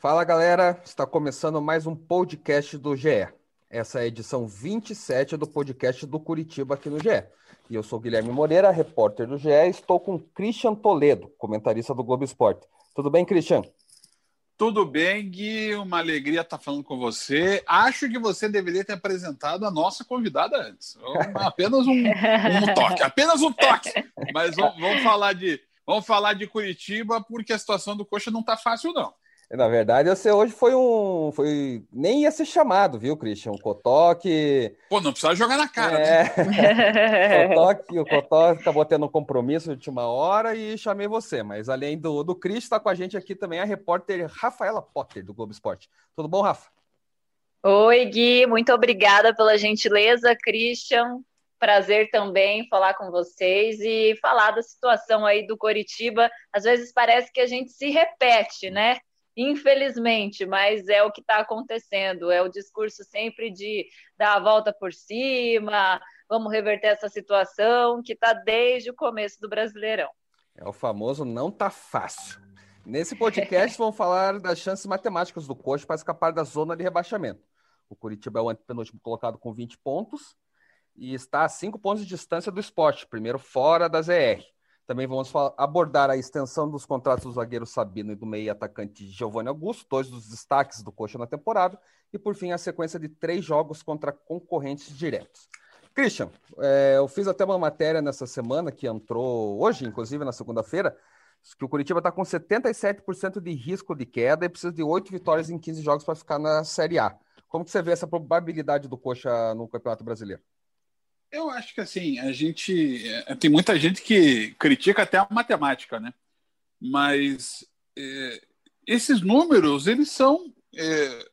Fala galera, está começando mais um podcast do GE. Essa é a edição 27 do podcast do Curitiba aqui no GE. E eu sou Guilherme Moreira, repórter do GE, e estou com Christian Toledo, comentarista do Globo Esporte. Tudo bem, Christian? Tudo bem, Gui. Uma alegria estar falando com você. Acho que você deveria ter apresentado a nossa convidada antes. Apenas um, um toque, apenas um toque. Mas vamos, vamos, falar de vamos falar de Curitiba porque a situação do Coxa não está fácil não. Na verdade, você hoje foi um. Foi... Nem ia ser chamado, viu, Christian? O Cotoque. Pô, não precisa jogar na cara, é... né? O Cotoque acabou tendo um compromisso de última hora e chamei você. Mas além do, do Christian, está com a gente aqui também a repórter Rafaela Potter, do Globo Esporte. Tudo bom, Rafa? Oi, Gui, muito obrigada pela gentileza, Christian. Prazer também falar com vocês e falar da situação aí do Coritiba. Às vezes parece que a gente se repete, né? Infelizmente, mas é o que está acontecendo. É o discurso sempre de dar a volta por cima, vamos reverter essa situação que está desde o começo do Brasileirão. É o famoso não tá fácil. Nesse podcast vamos falar das chances matemáticas do Coxa para escapar da zona de rebaixamento. O Curitiba é o penúltimo colocado com 20 pontos e está a 5 pontos de distância do esporte, primeiro fora da ZR. Também vamos abordar a extensão dos contratos do zagueiro Sabino e do meio atacante Giovanni Augusto, dois dos destaques do Coxa na temporada, e por fim a sequência de três jogos contra concorrentes diretos. Christian, é, eu fiz até uma matéria nessa semana que entrou hoje, inclusive na segunda-feira, que o Curitiba está com 77% de risco de queda e precisa de oito vitórias em 15 jogos para ficar na Série A. Como que você vê essa probabilidade do Coxa no Campeonato Brasileiro? Eu acho que assim, a gente. É, tem muita gente que critica até a matemática, né? Mas é, esses números, eles são é,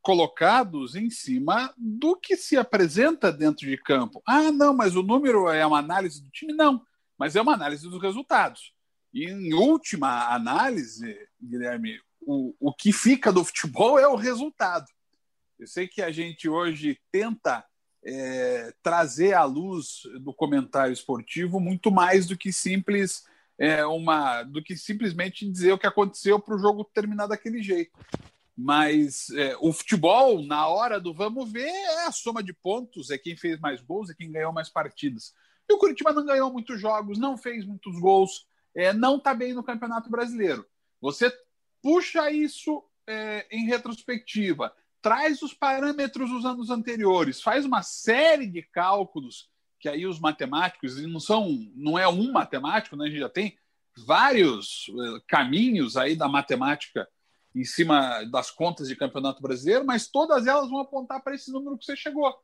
colocados em cima do que se apresenta dentro de campo. Ah, não, mas o número é uma análise do time? Não, mas é uma análise dos resultados. E em última análise, Guilherme, o, o que fica do futebol é o resultado. Eu sei que a gente hoje tenta é, trazer à luz do comentário esportivo muito mais do que simples é, uma do que simplesmente dizer o que aconteceu para o jogo terminar daquele jeito. Mas é, o futebol, na hora do vamos ver, é a soma de pontos, é quem fez mais gols, é quem ganhou mais partidas. E o Curitiba não ganhou muitos jogos, não fez muitos gols, é, não está bem no Campeonato Brasileiro. Você puxa isso é, em retrospectiva, traz os parâmetros dos anos anteriores, faz uma série de cálculos que aí os matemáticos não são, não é um matemático, né? A gente já tem vários eh, caminhos aí da matemática em cima das contas de campeonato brasileiro, mas todas elas vão apontar para esse número que você chegou,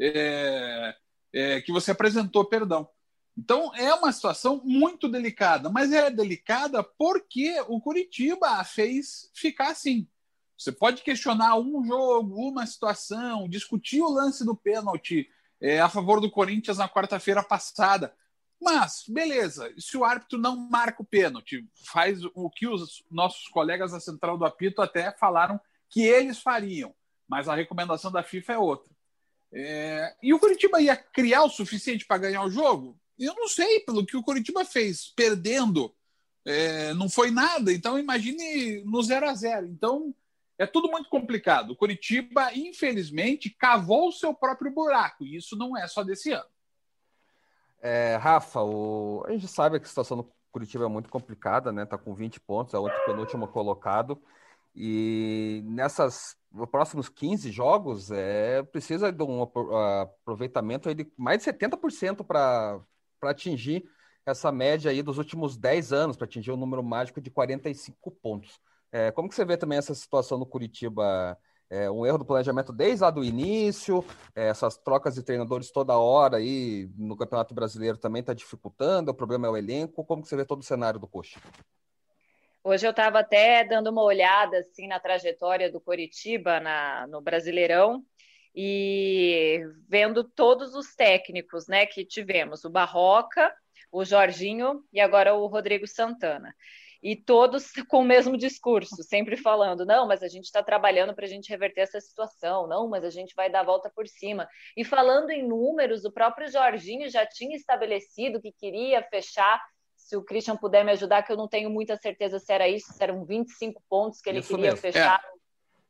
é, é, que você apresentou, perdão. Então é uma situação muito delicada, mas é delicada porque o Curitiba a fez ficar assim. Você pode questionar um jogo, uma situação, discutir o lance do pênalti é, a favor do Corinthians na quarta-feira passada. Mas, beleza, se o árbitro não marca o pênalti, faz o que os nossos colegas da Central do Apito até falaram que eles fariam, mas a recomendação da FIFA é outra. É, e o Curitiba ia criar o suficiente para ganhar o jogo? Eu não sei, pelo que o Curitiba fez, perdendo, é, não foi nada. Então, imagine no 0 a 0 Então, é tudo muito complicado. O Curitiba, infelizmente, cavou o seu próprio buraco, e isso não é só desse ano. É, Rafa, o... a gente sabe que a situação do Curitiba é muito complicada, né? Tá com 20 pontos, é o penúltimo colocado. E nessas próximos 15 jogos, é, precisa de um aproveitamento de mais de 70% para atingir essa média aí dos últimos 10 anos, para atingir o um número mágico de 45 pontos. É, como que você vê também essa situação no Curitiba? É, um erro do planejamento desde lá do início, é, essas trocas de treinadores toda hora aí no Campeonato Brasileiro também está dificultando, o problema é o elenco. Como que você vê todo o cenário do Coxa? Hoje eu estava até dando uma olhada assim na trajetória do Coritiba na, no Brasileirão e vendo todos os técnicos né, que tivemos, o Barroca, o Jorginho e agora o Rodrigo Santana e todos com o mesmo discurso, sempre falando: não, mas a gente está trabalhando para a gente reverter essa situação, não, mas a gente vai dar a volta por cima. E falando em números, o próprio Jorginho já tinha estabelecido que queria fechar se o Christian puder me ajudar, que eu não tenho muita certeza se era isso, se eram 25 pontos que ele isso queria mesmo. fechar.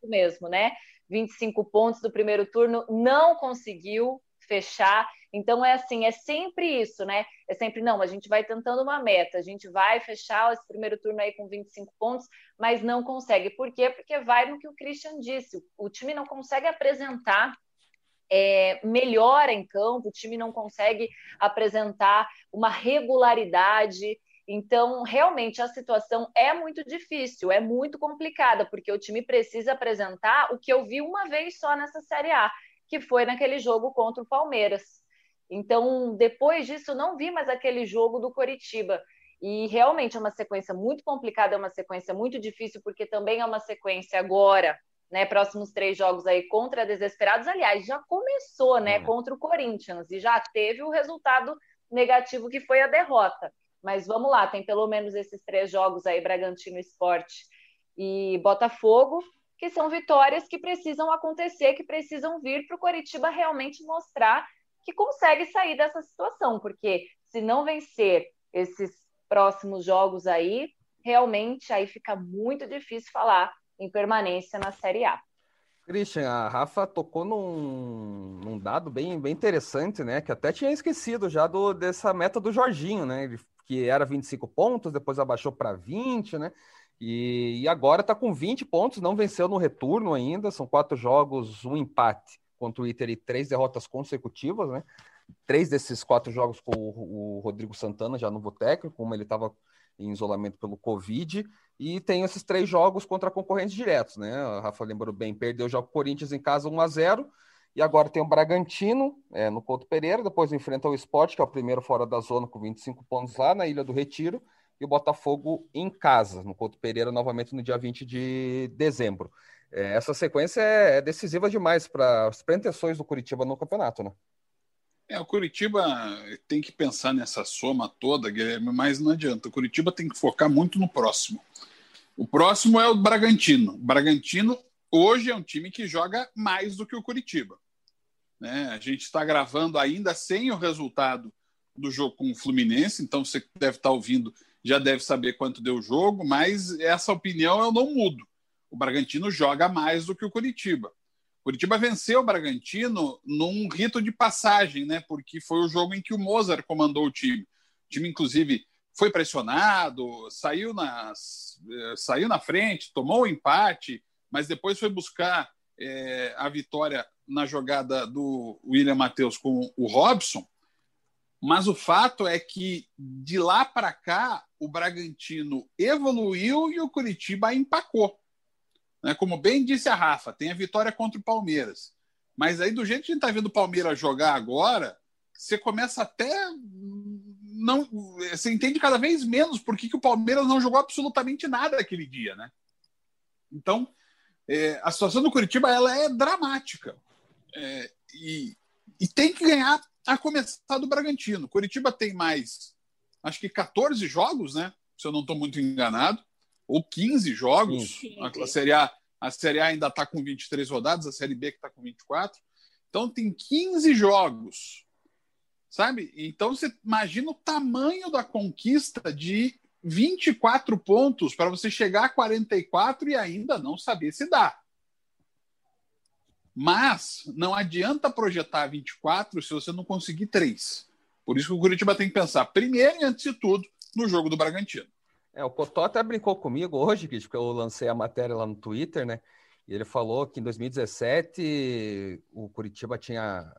É. mesmo, né? 25 pontos do primeiro turno, não conseguiu fechar. Então é assim, é sempre isso, né? É sempre não, a gente vai tentando uma meta, a gente vai fechar esse primeiro turno aí com 25 pontos, mas não consegue. Por quê? Porque vai no que o Christian disse, o time não consegue apresentar é, melhora em campo, o time não consegue apresentar uma regularidade. Então, realmente, a situação é muito difícil, é muito complicada, porque o time precisa apresentar o que eu vi uma vez só nessa Série A, que foi naquele jogo contra o Palmeiras. Então, depois disso, não vi mais aquele jogo do Coritiba. E realmente é uma sequência muito complicada, é uma sequência muito difícil, porque também é uma sequência agora né, próximos três jogos aí contra Desesperados. Aliás, já começou, né, contra o Corinthians e já teve o resultado negativo que foi a derrota. Mas vamos lá, tem pelo menos esses três jogos aí, Bragantino Esporte e Botafogo, que são vitórias que precisam acontecer, que precisam vir para o Coritiba realmente mostrar que consegue sair dessa situação, porque se não vencer esses próximos jogos aí, realmente aí fica muito difícil falar em permanência na Série A. Christian, a Rafa tocou num, num, dado bem, bem interessante, né? Que até tinha esquecido já do, dessa meta do Jorginho, né? Ele, que era 25 pontos, depois abaixou para 20, né? E, e agora está com 20 pontos, não venceu no retorno ainda. São quatro jogos, um empate contra o Inter e três derrotas consecutivas, né? Três desses quatro jogos com o, Rodrigo Santana, já novo técnico, como ele estava em isolamento pelo Covid. E tem esses três jogos contra concorrentes diretos, né? A Rafa lembrou bem, perdeu já o Corinthians em casa 1 a 0 e agora tem o Bragantino é, no Couto Pereira, depois enfrenta o Sport, que é o primeiro fora da zona com 25 pontos lá na Ilha do Retiro, e o Botafogo em casa, no Couto Pereira, novamente no dia 20 de dezembro. É, essa sequência é, é decisiva demais para as pretensões do Curitiba no campeonato, né? É, o Curitiba tem que pensar nessa soma toda, Guilherme, mas não adianta. O Curitiba tem que focar muito no próximo. O próximo é o Bragantino. O Bragantino hoje é um time que joga mais do que o Curitiba. Né? A gente está gravando ainda sem o resultado do jogo com o Fluminense, então você deve estar tá ouvindo, já deve saber quanto deu o jogo, mas essa opinião eu não mudo. O Bragantino joga mais do que o Curitiba. Curitiba venceu o Bragantino num rito de passagem, né? Porque foi o jogo em que o Mozart comandou o time. O time, inclusive, foi pressionado, saiu, nas, eh, saiu na frente, tomou o empate, mas depois foi buscar é, a vitória na jogada do William Matheus com o Robson. Mas o fato é que de lá para cá o Bragantino evoluiu e o Curitiba empacou. Né? Como bem disse a Rafa, tem a vitória contra o Palmeiras. Mas aí, do jeito que a gente está vendo o Palmeiras jogar agora, você começa até. não Você entende cada vez menos por que, que o Palmeiras não jogou absolutamente nada aquele dia, né? Então, é, a situação do Curitiba ela é dramática. É, e, e tem que ganhar a começar do Bragantino. Curitiba tem mais, acho que 14 jogos, né? Se eu não estou muito enganado ou 15 jogos. A Série A, a Série A ainda está com 23 rodadas, a Série B que está com 24. Então tem 15 jogos. Sabe? Então você imagina o tamanho da conquista de 24 pontos para você chegar a 44 e ainda não saber se dá. Mas não adianta projetar 24 se você não conseguir 3. Por isso que o Curitiba tem que pensar, primeiro e antes de tudo, no jogo do Bragantino. É, o Cotó até brincou comigo hoje, porque eu lancei a matéria lá no Twitter, né? E ele falou que em 2017 o Curitiba tinha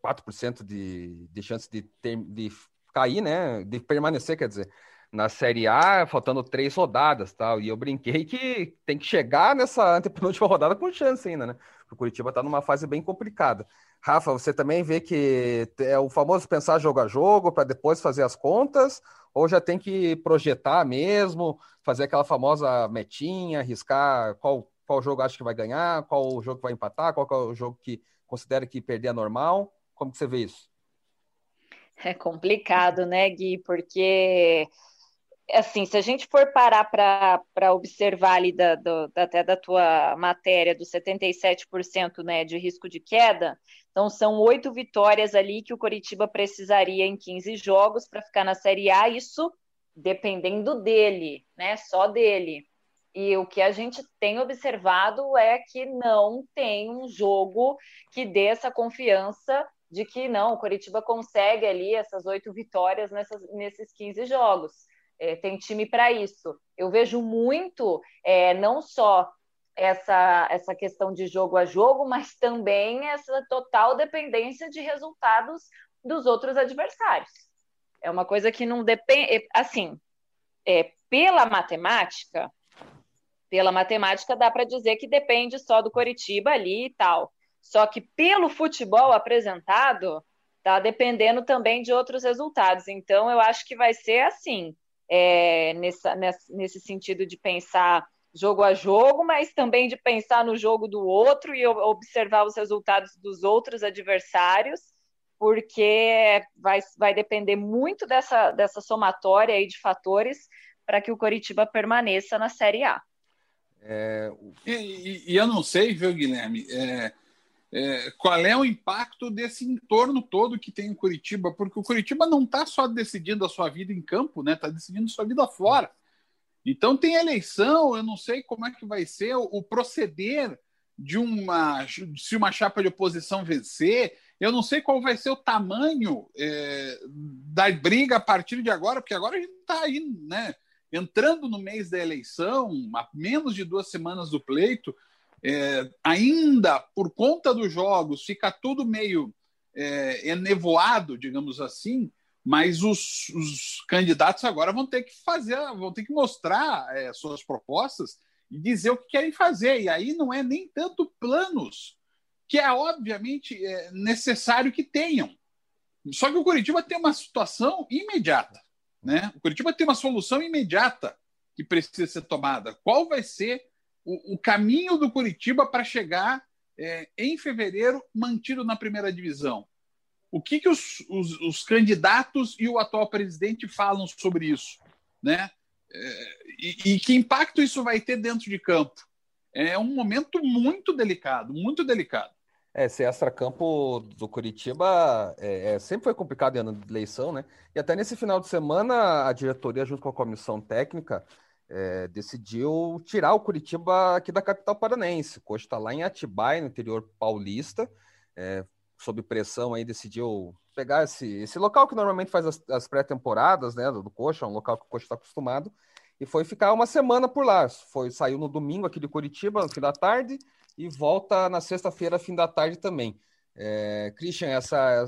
4% é, de, de chance de, ter, de cair, né? De permanecer, quer dizer, na Série A, faltando três rodadas tal. E eu brinquei que tem que chegar nessa antepenúltima rodada com chance ainda, né? O Curitiba está numa fase bem complicada. Rafa, você também vê que é o famoso pensar jogo a jogo para depois fazer as contas, ou já tem que projetar mesmo, fazer aquela famosa metinha, arriscar qual, qual jogo acha que vai ganhar, qual jogo vai empatar, qual é o jogo que considera que perder é normal? Como que você vê isso? É complicado, né, Gui? Porque assim, se a gente for parar para observar ali da, do, até da tua matéria dos 77% né, de risco de queda, então são oito vitórias ali que o Coritiba precisaria em 15 jogos para ficar na Série A, isso dependendo dele, né? Só dele. E o que a gente tem observado é que não tem um jogo que dê essa confiança de que não, o Coritiba consegue ali essas oito vitórias nessas, nesses 15 jogos. É, tem time para isso. Eu vejo muito, é, não só essa, essa questão de jogo a jogo, mas também essa total dependência de resultados dos outros adversários. É uma coisa que não depende. É, assim, é, pela matemática, pela matemática dá para dizer que depende só do Coritiba ali e tal. Só que pelo futebol apresentado, tá dependendo também de outros resultados. Então, eu acho que vai ser assim é, nessa, nesse sentido de pensar jogo a jogo, mas também de pensar no jogo do outro e observar os resultados dos outros adversários, porque vai, vai depender muito dessa, dessa somatória aí de fatores para que o Coritiba permaneça na Série A. É... E, e, e, eu não sei, viu, Guilherme, é, é, qual é o impacto desse entorno todo que tem em Curitiba, porque o Curitiba não está só decidindo a sua vida em campo, né? Está decidindo sua vida fora. Então tem eleição, eu não sei como é que vai ser o, o proceder de uma se uma chapa de oposição vencer, eu não sei qual vai ser o tamanho é, da briga a partir de agora, porque agora a gente está aí, né? Entrando no mês da eleição, a menos de duas semanas do pleito, é, ainda por conta dos jogos, fica tudo meio é, enevoado, digamos assim, mas os, os, candidatos agora vão ter que fazer, vão ter que mostrar é, suas propostas e dizer o que querem fazer. E aí não é nem tanto planos, que é obviamente é, necessário que tenham. Só que o Curitiba tem uma situação imediata. Né? O Curitiba tem uma solução imediata que precisa ser tomada. Qual vai ser o, o caminho do Curitiba para chegar é, em fevereiro mantido na primeira divisão. O que, que os, os, os, candidatos e o atual presidente falam sobre isso? Né? É, e, e que impacto isso vai ter dentro de campo? É um momento muito delicado, muito delicado. É, esse extra-campo do Curitiba é, é, sempre foi complicado em ano de eleição, né? E até nesse final de semana, a diretoria, junto com a comissão técnica, é, decidiu tirar o Curitiba aqui da capital paranense. O Coxa está lá em Atibaia, no interior paulista, é, sob pressão aí decidiu pegar esse, esse local que normalmente faz as, as pré-temporadas né, do, do Coxa, um local que o Coxa está acostumado, e foi ficar uma semana por lá. Foi, saiu no domingo aqui de Curitiba, no fim da tarde, e volta na sexta-feira, fim da tarde também. É, Christian, essa,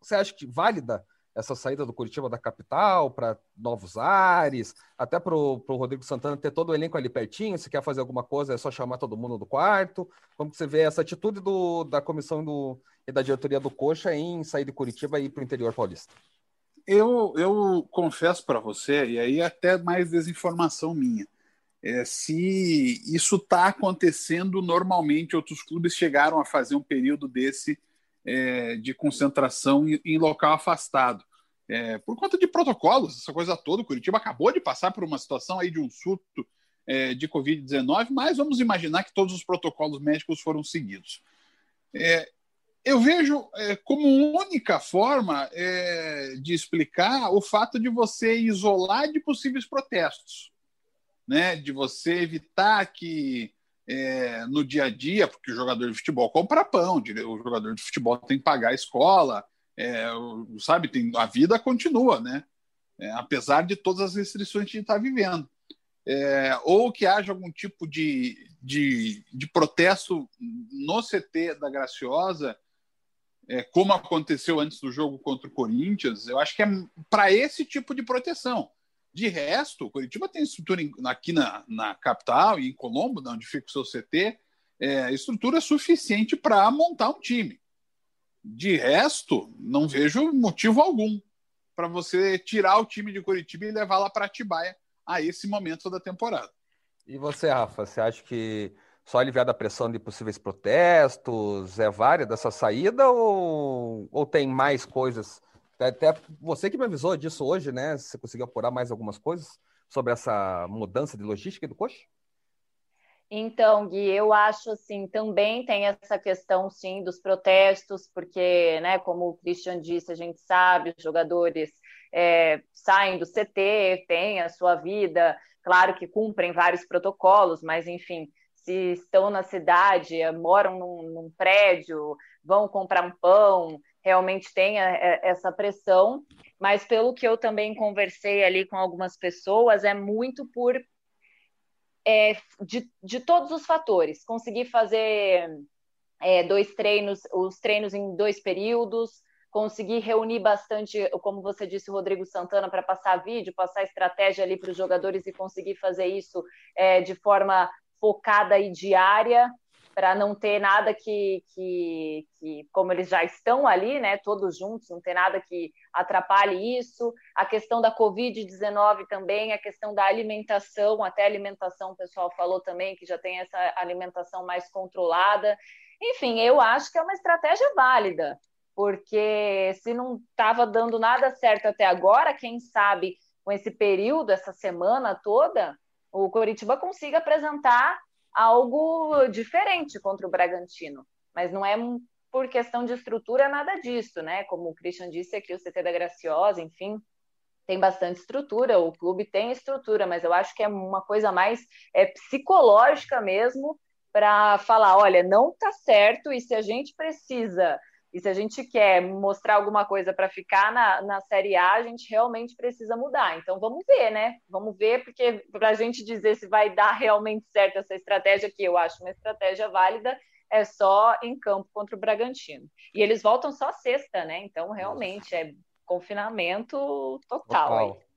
você acha que válida essa saída do Curitiba da capital para novos ares, até para o Rodrigo Santana ter todo o elenco ali pertinho, se quer fazer alguma coisa é só chamar todo mundo do quarto. Como você vê essa atitude do, da comissão do, e da diretoria do Coxa em sair de Curitiba e ir para o interior paulista? Eu, eu confesso para você, e aí até mais desinformação minha, é, se isso está acontecendo normalmente, outros clubes chegaram a fazer um período desse é, de concentração em, em local afastado é, por conta de protocolos, essa coisa toda. O Curitiba acabou de passar por uma situação aí de um surto é, de Covid-19, mas vamos imaginar que todos os protocolos médicos foram seguidos. É, eu vejo é, como única forma é, de explicar o fato de você isolar de possíveis protestos, né? de você evitar que é, no dia a dia, porque o jogador de futebol compra pão, o jogador de futebol tem que pagar a escola, é, sabe, tem, a vida continua, né? É, apesar de todas as restrições que a gente está vivendo. É, ou que haja algum tipo de, de, de protesto no CT da Graciosa, é, como aconteceu antes do jogo contra o Corinthians, eu acho que é para esse tipo de proteção. De resto, o Curitiba tem estrutura aqui na, na capital e em Colombo, onde fica o seu CT, é, estrutura suficiente para montar um time. De resto, não vejo motivo algum para você tirar o time de Curitiba e levar lá para Atibaia a esse momento da temporada. E você, Rafa, você acha que só aliviar da pressão de possíveis protestos é válida dessa saída ou, ou tem mais coisas Até você que me avisou disso hoje, né? Você conseguiu apurar mais algumas coisas sobre essa mudança de logística do coxa? Então, Gui, eu acho assim, também tem essa questão sim dos protestos, porque, né, como o Christian disse, a gente sabe, os jogadores é, saem do CT, têm a sua vida, claro que cumprem vários protocolos, mas enfim, se estão na cidade, moram num, num prédio, vão comprar um pão, realmente tem essa pressão, mas pelo que eu também conversei ali com algumas pessoas, é muito por é, de, de todos os fatores. Conseguir fazer é, dois treinos, os treinos em dois períodos, conseguir reunir bastante, como você disse, Rodrigo Santana, para passar vídeo, passar estratégia ali para os jogadores e conseguir fazer isso é, de forma focada e diária para não ter nada que, que, que, como eles já estão ali, né, todos juntos, não ter nada que atrapalhe isso. A questão da Covid-19 também, a questão da alimentação, até alimentação, o pessoal falou também que já tem essa alimentação mais controlada. Enfim, eu acho que é uma estratégia válida, porque se não estava dando nada certo até agora, quem sabe com esse período, essa semana toda, o Coritiba consiga apresentar algo diferente contra o Bragantino. Mas não é por questão de estrutura nada disso, né? Como o Christian disse aqui, o CT da Graciosa, enfim, tem bastante estrutura, o clube tem estrutura, mas eu acho que é uma coisa mais é, psicológica mesmo para falar, olha, não tá certo e se a gente precisa e se a gente quer mostrar alguma coisa para ficar na, na Série A, a gente realmente precisa mudar. Então vamos ver, né? Vamos ver, porque para a gente dizer se vai dar realmente certo essa estratégia, que eu acho uma estratégia válida, é só em campo contra o Bragantino. E eles voltam só sexta, né? Então realmente é confinamento total. total.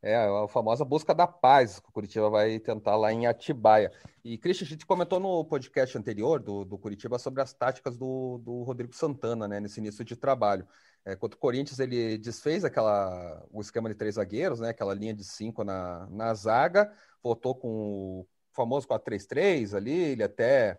É a famosa busca da paz que o Curitiba vai tentar lá em Atibaia. E, Christian, a gente comentou no podcast anterior do, do Curitiba sobre as táticas do, do Rodrigo Santana, né, nesse início de trabalho. É, contra o Corinthians, ele desfez aquela, o esquema de três zagueiros, né, aquela linha de cinco na, na zaga, voltou com o famoso 4-3-3 ali, ele até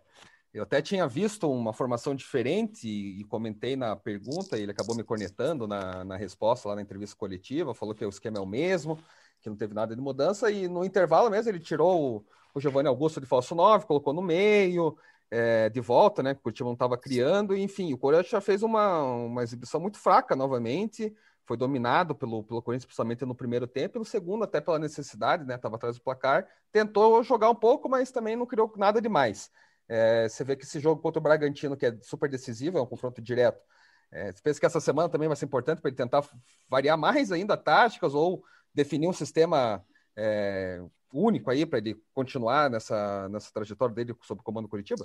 eu até tinha visto uma formação diferente e, comentei na pergunta, e ele acabou me cornetando na, na resposta lá na entrevista coletiva, falou que o esquema é o mesmo, que não teve nada de mudança, e no intervalo mesmo ele tirou o, o Giovanni Augusto de falso 9, colocou no meio, é, de volta, né? Porque o time não estava criando, e, enfim, o Corinthians já fez uma, uma exibição muito fraca novamente, foi dominado pelo, pelo Corinthians, principalmente no primeiro tempo, e no segundo, até pela necessidade, né? Estava atrás do placar, tentou jogar um pouco, mas também não criou nada demais. É, você vê que esse jogo contra o Bragantino, que é super decisivo, é um confronto direto. É, você pensa que essa semana também vai ser importante para ele tentar variar mais ainda táticas ou definir um sistema é, único aí para ele continuar nessa, nessa trajetória dele sob o comando Curitiba?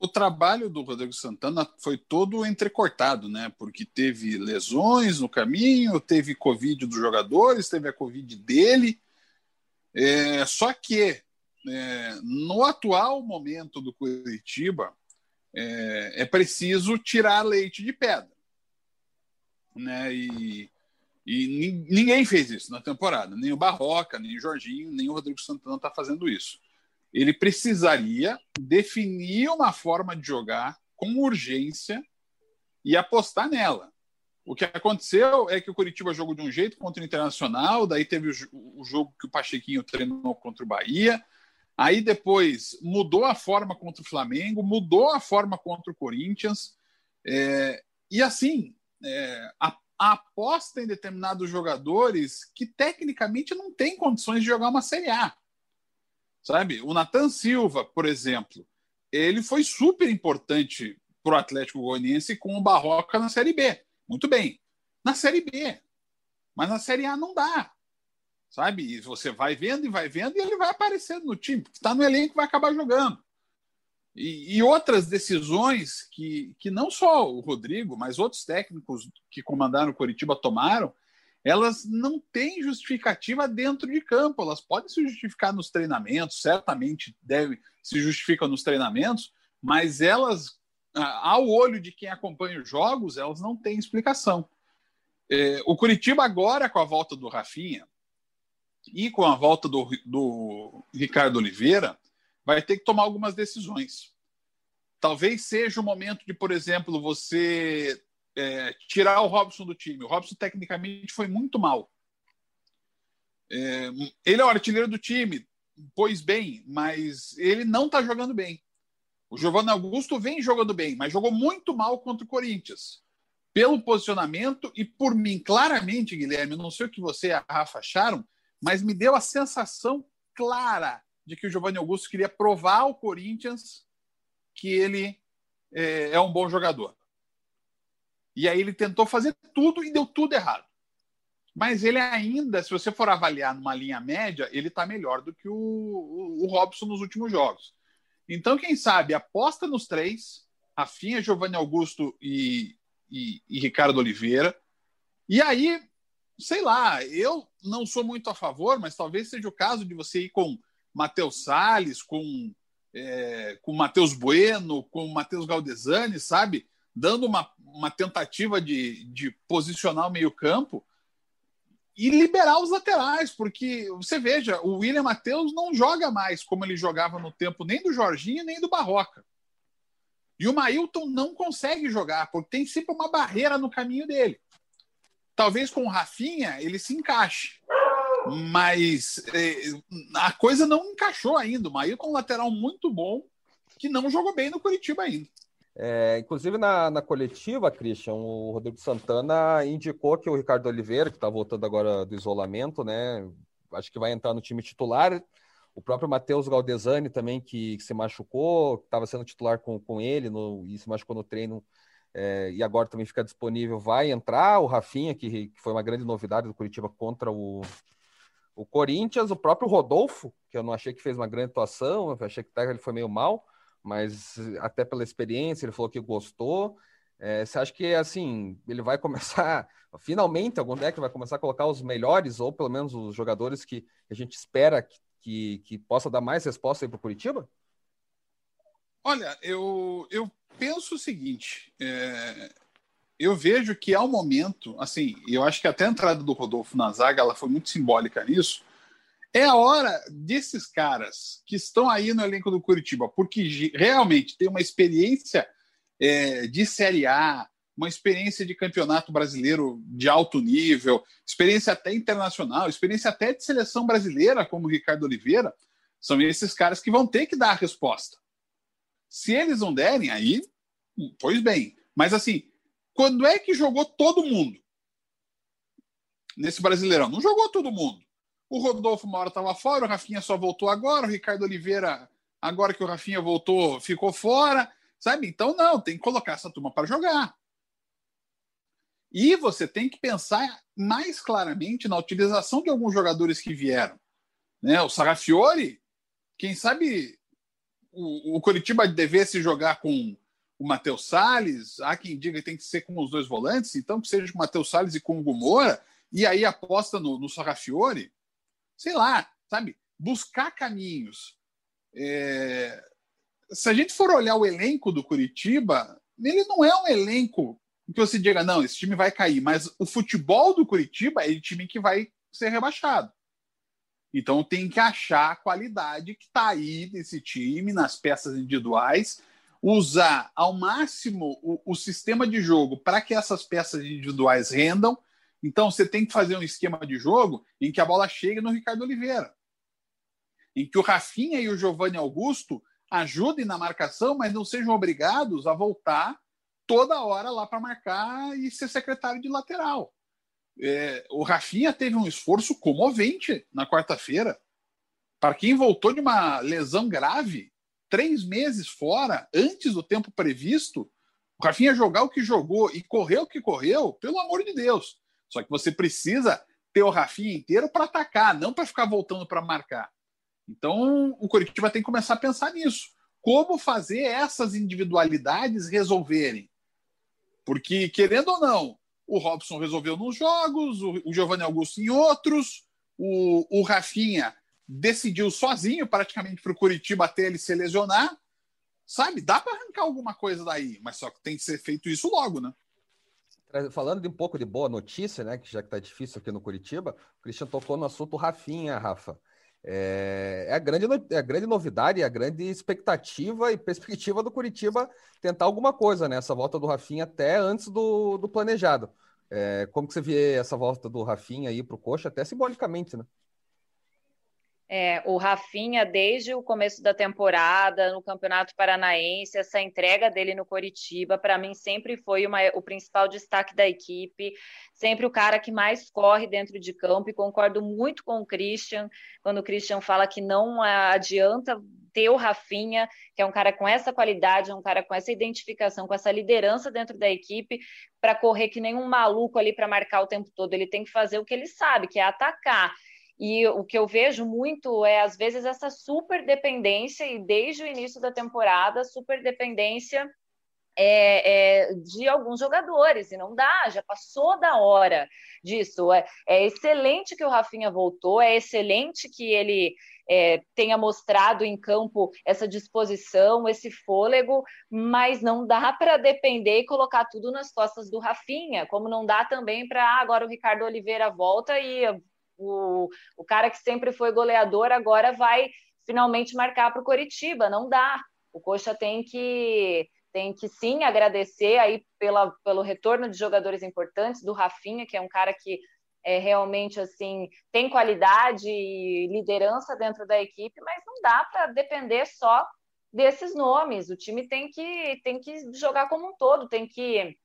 O trabalho do Rodrigo Santana foi todo entrecortado, né? Porque teve lesões no caminho, teve Covid dos jogadores, teve a Covid dele. É, só que é, no atual momento do Curitiba, é, é, preciso tirar leite de pedra. Né? E, e ninguém fez isso na temporada. Nem o Barroca, nem o Jorginho, nem o Rodrigo Santana está fazendo isso. Ele precisaria definir uma forma de jogar com urgência e apostar nela. O que aconteceu é que o Curitiba jogou de um jeito contra o Internacional, daí teve o, jogo que o Pachequinho treinou contra o Bahia, Aí depois mudou a forma contra o Flamengo, mudou a forma contra o Corinthians. É, e assim, é, a, a, aposta em determinados jogadores que tecnicamente não têm condições de jogar uma Série A. Sabe? O Nathan Silva, por exemplo, ele foi super importante para o Atlético Goianiense com o Barroca na Série B. Muito bem. Na Série B. Mas na Série A não dá sabe? E você vai vendo e vai vendo e ele vai aparecendo no time, porque está no elenco vai acabar jogando. E, e, outras decisões que, que não só o Rodrigo, mas outros técnicos que comandaram o Curitiba tomaram, elas não têm justificativa dentro de campo. Elas podem se justificar nos treinamentos, certamente deve se justificam nos treinamentos, mas elas, ao olho de quem acompanha os jogos, elas não têm explicação. É, o Curitiba agora, com a volta do Rafinha, e com a volta do, do Ricardo Oliveira, vai ter que tomar algumas decisões. Talvez seja o momento de, por exemplo, você é, tirar o Robson do time. O Robson, tecnicamente, foi muito mal. É, ele é o artilheiro do time, pois bem, mas ele não está jogando bem. O Giovanni Augusto vem jogando bem, mas jogou muito mal contra o Corinthians. Pelo posicionamento e por mim, claramente, Guilherme, não sei o que você e a Rafa acharam, mas me deu a sensação clara de que o Giovanni Augusto queria provar ao Corinthians que ele é, é um bom jogador. E aí ele tentou fazer tudo e deu tudo errado. Mas ele ainda, se você for avaliar numa linha média, ele está melhor do que o, o, o, Robson nos últimos jogos. Então, quem sabe, aposta nos três, Rafinha, Giovanni Augusto e, e, e Ricardo Oliveira. E aí, sei lá, eu não sou muito a favor, mas talvez seja o caso de você ir com Matheus Salles, com, é, com Matheus Bueno, com Matheus Galdesani, sabe? Dando uma, uma tentativa de, de posicionar o meio-campo e liberar os laterais, porque você veja, o William Matheus não joga mais como ele jogava no tempo nem do Jorginho nem do Barroca. E o Mailton não consegue jogar, porque tem sempre uma barreira no caminho dele. Talvez com o Rafinha ele se encaixe. Mas é, a coisa não encaixou ainda. O Mailton é um lateral muito bom que não jogou bem no Curitiba ainda. É, inclusive na, na coletiva, Christian, o Rodrigo Santana indicou que o Ricardo Oliveira, que está voltando agora do isolamento, né? Acho que vai entrar no time titular. O próprio Matheus Galdesani também, que, que se machucou, estava sendo titular com, com ele no, e se machucou no treino é, e agora também fica disponível, vai entrar. O Rafinha, que, que foi uma grande novidade do Curitiba contra o, o Corinthians. O próprio Rodolfo, que eu não achei que fez uma grande atuação, achei que ele foi meio mal mas até pela experiência, ele falou que gostou. É, você acha que assim ele vai começar finalmente algum deck vai começar a colocar os melhores ou pelo menos os jogadores que a gente espera que, que, que possa dar mais resposta para o Curitiba? Olha, eu, eu penso o seguinte: é, eu vejo que ao momento, assim, eu acho que até a entrada do Rodolfo na zaga ela foi muito simbólica nisso é a hora desses caras que estão aí no elenco do Curitiba, porque realmente tem uma experiência é, de Série A, uma experiência de campeonato brasileiro de alto nível, experiência até internacional, experiência até de seleção brasileira, como o Ricardo Oliveira, são esses caras que vão ter que dar a resposta. Se eles não derem, aí, pois bem. Mas assim, quando é que jogou todo mundo nesse Brasileirão? Não jogou todo mundo. O Rodolfo uma estava fora, o Rafinha só voltou agora, o Ricardo Oliveira, agora que o Rafinha voltou, ficou fora, sabe? Então, não, tem que colocar essa turma para jogar. E você tem que pensar mais claramente na utilização de alguns jogadores que vieram. Né? O Sarafiore, quem sabe o, o Curitiba devesse jogar com o Matheus Salles, há quem diga que tem que ser com os dois volantes, então que seja com o Matheus Salles e com o Gumora, e aí aposta no, no Sarrafiore sei lá, sabe? Buscar caminhos. É... Se a gente for olhar o elenco do Curitiba, ele não é um elenco que você diga, não, esse time vai cair, mas o futebol do Curitiba é o time que vai ser rebaixado. Então tem que achar a qualidade que está aí nesse time, nas peças individuais, usar ao máximo o, o sistema de jogo para que essas peças individuais rendam então você tem que fazer um esquema de jogo em que a bola chegue no Ricardo Oliveira. Em que o Rafinha e o Giovanni Augusto ajudem na marcação, mas não sejam obrigados a voltar toda hora lá para marcar e ser secretário de lateral. É, o Rafinha teve um esforço comovente na quarta-feira. Para quem voltou de uma lesão grave, três meses fora, antes do tempo previsto, o Rafinha jogar o que jogou e correr o que correu, pelo amor de Deus. Só que você precisa ter o Rafinha inteiro para atacar, não para ficar voltando para marcar. Então, o Curitiba tem que começar a pensar nisso. Como fazer essas individualidades resolverem? Porque, querendo ou não, o Robson resolveu nos jogos, o, Giovanni Augusto em outros, o, o Rafinha decidiu sozinho praticamente para o Curitiba até ele se lesionar. Sabe, dá para arrancar alguma coisa daí, mas só que tem que ser feito isso logo, né? Falando de um pouco de boa notícia, né? Que já que tá difícil aqui no Curitiba, o Christian tocou no assunto Rafinha, Rafa. É, é, a grande, é a grande novidade, a grande expectativa e perspectiva do Curitiba tentar alguma coisa nessa volta do Rafinha até antes do, do planejado. É, como que você vê essa volta do Rafinha aí para o Coxa, até simbolicamente, né? É, o Rafinha, desde o começo da temporada, no Campeonato Paranaense, essa entrega dele no Coritiba, para mim sempre foi uma, o principal destaque da equipe, sempre o cara que mais corre dentro de campo, e concordo muito com o Christian, quando o Christian fala que não adianta ter o Rafinha, que é um cara com essa qualidade, um cara com essa identificação, com essa liderança dentro da equipe, para correr que nem um maluco ali para marcar o tempo todo. Ele tem que fazer o que ele sabe, que é atacar. E o que eu vejo muito é, às vezes, essa super dependência, e desde o início da temporada, super dependência é, é, de alguns jogadores, e não dá, já passou da hora disso. É, é excelente que o Rafinha voltou, é excelente que ele é, tenha mostrado em campo essa disposição, esse fôlego, mas não dá para depender e colocar tudo nas costas do Rafinha, como não dá também para ah, agora o Ricardo Oliveira volta e o, o cara que sempre foi goleador agora vai finalmente marcar para o Coritiba. Não dá. O Coxa tem que tem que sim agradecer aí pela, pelo retorno de jogadores importantes, do Rafinha, que é um cara que é, realmente assim tem qualidade e liderança dentro da equipe, mas não dá para depender só desses nomes. O time tem que tem que jogar como um todo, tem que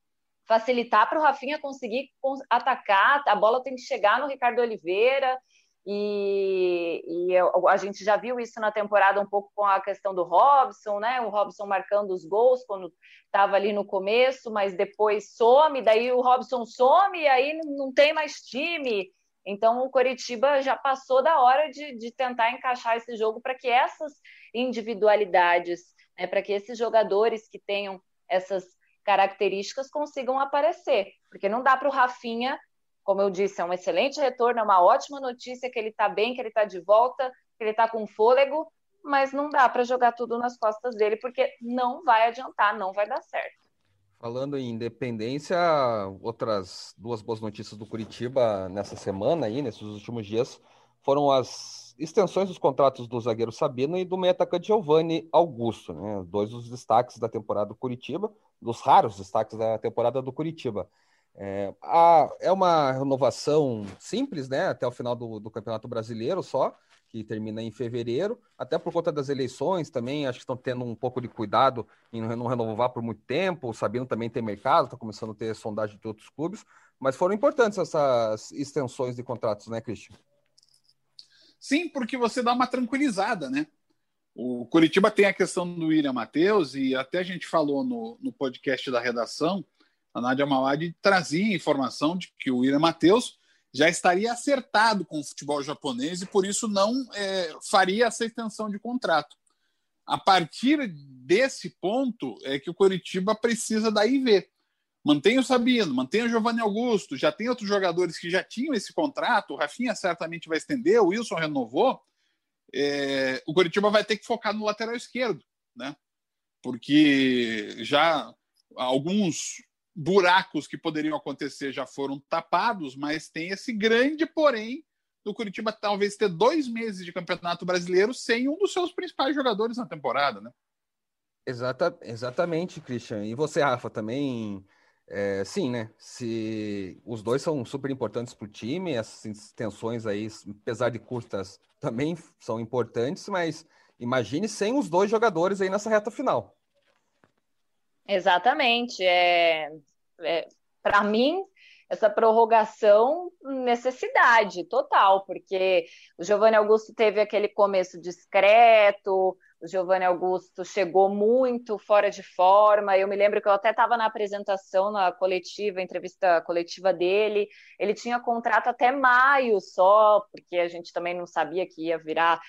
facilitar para o Rafinha conseguir atacar, a bola tem que chegar no Ricardo Oliveira, e, e, a gente já viu isso na temporada um pouco com a questão do Robson, né? O Robson marcando os gols quando estava ali no começo, mas depois some, daí o Robson some e aí não tem mais time. Então o Coritiba já passou da hora de, de tentar encaixar esse jogo para que essas individualidades, né, para que esses jogadores que tenham essas características consigam aparecer, porque não dá para o Rafinha, como eu disse, é um excelente retorno, é uma ótima notícia que ele está bem, que ele está de volta, que ele está com fôlego, mas não dá para jogar tudo nas costas dele, porque não vai adiantar, não vai dar certo. Falando em independência, outras duas boas notícias do Curitiba nessa semana aí, nesses últimos dias, foram as extensões dos contratos do zagueiro Sabino e do meio atacante Giovanni Augusto, né? Dois dos destaques da temporada do Curitiba dos raros destaques da temporada do Curitiba. É, a, é uma renovação simples, né? Até o final do, do, Campeonato Brasileiro só, que termina em fevereiro, até por conta das eleições também, acho que estão tendo um pouco de cuidado em não renovar por muito tempo. O Sabino também tem mercado, está começando a ter sondagem de outros clubes, mas foram importantes essas extensões de contratos, né, Christian? Sim, porque você dá uma tranquilizada, né? O Curitiba tem a questão do William Matheus, e até a gente falou no, no podcast da redação, a Nádia Mawad trazia informação de que o William Matheus já estaria acertado com o futebol japonês e por isso não é, faria essa extensão de contrato. A partir desse ponto é que o Curitiba precisa daí ver. Mantém o Sabino, mantém o Giovanni Augusto, já tem outros jogadores que já tinham esse contrato, o Rafinha certamente vai estender, o Wilson renovou, é, o Curitiba vai ter que focar no lateral esquerdo, né? Porque já alguns buracos que poderiam acontecer já foram tapados, mas tem esse grande porém do Curitiba talvez ter dois meses de campeonato brasileiro sem um dos seus principais jogadores na temporada, né? Exata, exatamente, Christian. E você, Rafa, também é, sim, né? Se os dois são super importantes para o time, essas extensões aí, apesar de curtas, também são importantes, mas imagine sem os dois jogadores aí nessa reta final. Exatamente. É, é para mim, essa prorrogação, necessidade total, porque o Giovanni Augusto teve aquele começo discreto, o Giovanni Augusto chegou muito fora de forma. Eu me lembro que eu até estava na apresentação, na coletiva, entrevista coletiva dele. Ele tinha contrato até maio só, porque a gente também não sabia que ia virar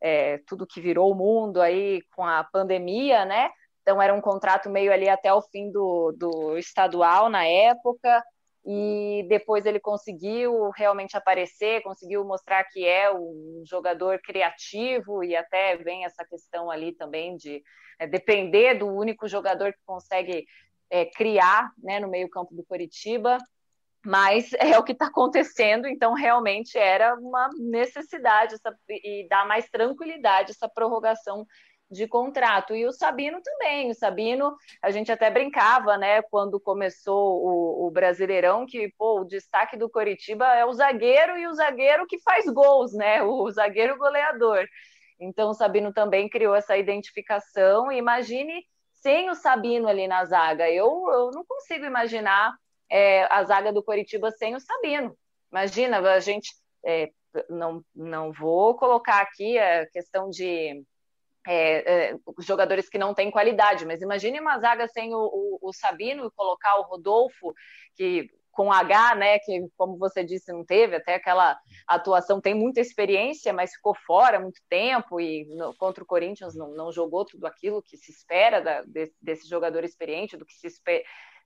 é, tudo que virou o mundo aí com a pandemia, né? Então era um contrato meio ali até o fim do, do estadual na época e depois ele conseguiu realmente aparecer, conseguiu mostrar que é um jogador criativo e até vem essa questão ali também de é, depender do único jogador que consegue é, criar né, no meio campo do Coritiba. mas é o que está acontecendo, então realmente era uma necessidade essa, e dar mais tranquilidade essa prorrogação de contrato. E o Sabino também. O Sabino, a gente até brincava, né, quando começou o, o, Brasileirão, que pô, o destaque do Coritiba é o zagueiro e o zagueiro que faz gols, né? O zagueiro goleador. Então o Sabino também criou essa identificação. E imagine sem o Sabino ali na zaga. Eu, eu não consigo imaginar é, a zaga do Coritiba sem o Sabino. Imagina, a gente. É, não, não vou colocar aqui a questão de é, é, jogadores que não têm qualidade, mas imagine uma zaga sem o, o, o, Sabino e colocar o Rodolfo, que com H, né, que como você disse, não teve até aquela atuação, tem muita experiência, mas ficou fora muito tempo e no, contra o Corinthians não, não, jogou tudo aquilo que se espera da, de, desse jogador experiente, do que se,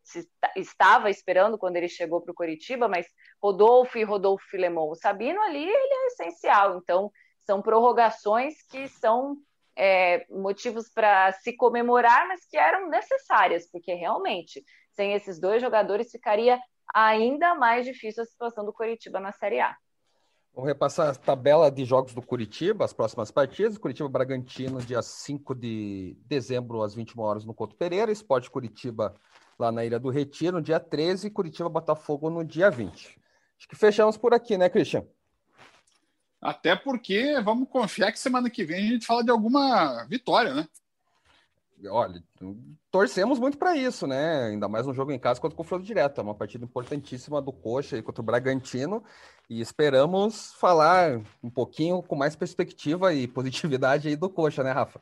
se estava esperando quando ele chegou para o Coritiba, mas Rodolfo e Rodolfo Filemon, o Sabino ali, ele é essencial, então são prorrogações que são é, motivos para se comemorar, mas que eram necessárias, porque realmente, sem esses dois jogadores, ficaria ainda mais difícil a situação do Curitiba na Série A. Vamos repassar a tabela de jogos do Curitiba, as próximas partidas. Curitiba Bragantino, dia 5 de dezembro, às 21 horas, no Couto Pereira. Esporte Curitiba, lá na Ilha do Retiro, no dia 13. Curitiba Botafogo, no dia 20. Acho que fechamos por aqui, né, Christian? Até porque vamos confiar que semana que vem a gente fala de alguma vitória, né? Olha, torcemos muito para isso, né? Ainda mais um jogo em casa contra o confronto direto. É uma partida importantíssima do Coxa contra o Bragantino. E esperamos falar um pouquinho com mais perspectiva e positividade aí do Coxa, né, Rafa?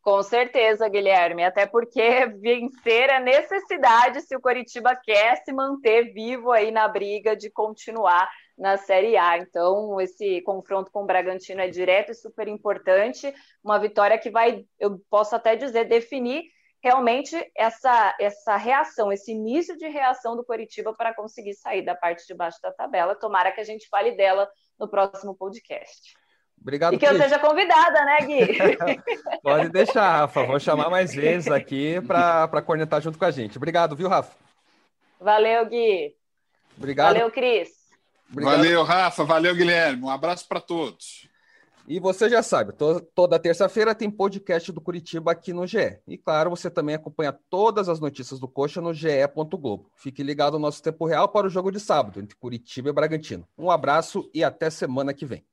Com certeza, Guilherme, até porque vencer é necessidade se o Coritiba quer se manter vivo aí na briga de continuar na Série A. Então, esse confronto com o Bragantino é direto e super importante. Uma vitória que vai, eu posso até dizer, definir realmente essa, essa reação, esse início de reação do Coritiba para conseguir sair da parte de baixo da tabela. Tomara que a gente fale dela no próximo podcast. Obrigado, E que eu seja convidada, né, Gui? Pode deixar, Rafa. Vou chamar mais vezes aqui para cornetar junto com a gente. Obrigado, viu, Rafa? Valeu, Gui. Obrigado. Valeu, Cris. Obrigado. Valeu, Rafa. Valeu, Guilherme. Um abraço para todos. E você já sabe, to toda terça-feira tem podcast do Curitiba aqui no GE. E claro, você também acompanha todas as notícias do Coxa no ge.globo. Fique ligado no nosso tempo real para o jogo de sábado entre Curitiba e Bragantino. Um abraço e até semana que vem.